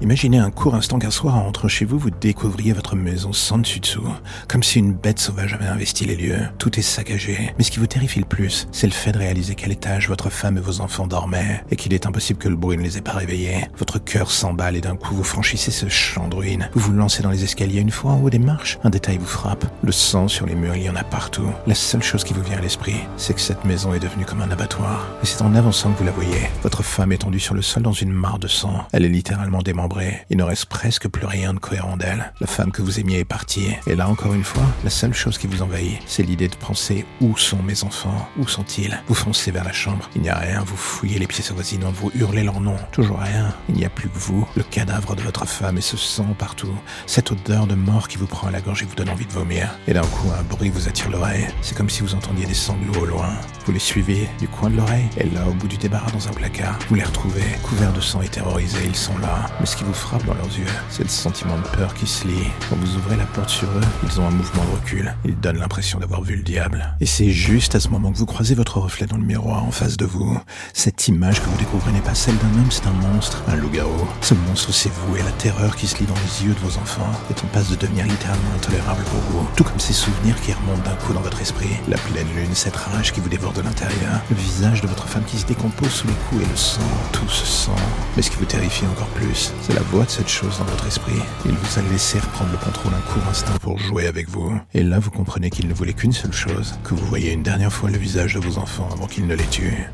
Imaginez un court instant qu'un soir, en rentrant chez vous, vous découvriez votre maison sans dessus-dessous, comme si une bête sauvage avait investi les lieux. Tout est saccagé. Mais ce qui vous terrifie le plus, c'est le fait de réaliser quel étage votre femme et vos enfants dormaient, et qu'il est impossible que le bruit ne les ait pas réveillés. Votre cœur s'emballe et d'un coup vous franchissez ce champ de ruines. Vous vous lancez dans les escaliers une fois en haut des marches. Un détail vous frappe. Le sang sur les murs, il y en a partout. La seule chose qui vous vient à l'esprit, c'est que cette maison est devenue comme un abattoir. Et c'est en avançant que vous la voyez. Votre femme est tendue sur le sol dans une mare de sang. Elle est littéralement démembrée il ne reste presque plus rien de cohérent d'elle. La femme que vous aimiez est partie. Et là, encore une fois, la seule chose qui vous envahit, c'est l'idée de penser où sont mes enfants Où sont-ils? Vous foncez vers la chambre. Il n'y a rien. Vous fouillez les pièces avoisinantes. Vous hurlez leur nom. Toujours rien. Il n'y a plus que vous, le cadavre de votre femme et ce sang partout. Cette odeur de mort qui vous prend à la gorge et vous donne envie de vomir. Et d'un coup, un bruit vous attire l'oreille. C'est comme si vous entendiez des sanglots au loin. Vous les suivez du coin de l'oreille. Et là, au bout du débarras dans un placard, vous les retrouvez, couverts de sang et terrorisés. Ils sont là qui vous frappe dans leurs yeux, c'est le sentiment de peur qui se lie. Quand vous ouvrez la porte sur eux, ils ont un mouvement de recul. Ils donnent l'impression d'avoir vu le diable. Et c'est juste à ce moment que vous croisez votre reflet dans le miroir en face de vous. Cette image que vous découvrez n'est pas celle d'un homme, c'est un monstre, un loup-garou. Ce monstre, c'est vous et la terreur qui se lit dans les yeux de vos enfants est en passe de devenir littéralement intolérable pour vous. Tout comme ces souvenirs qui remontent d'un coup dans votre esprit. La pleine lune, cette rage qui vous dévore de l'intérieur. Visage de votre femme qui se décompose sous les coups et le sang. Tout ce sang. Mais ce qui vous terrifie encore plus, c'est la voix de cette chose dans votre esprit. Il vous a laissé reprendre le contrôle un court instant pour jouer avec vous. Et là, vous comprenez qu'il ne voulait qu'une seule chose, que vous voyez une dernière fois le visage de vos enfants avant qu'il ne les tue.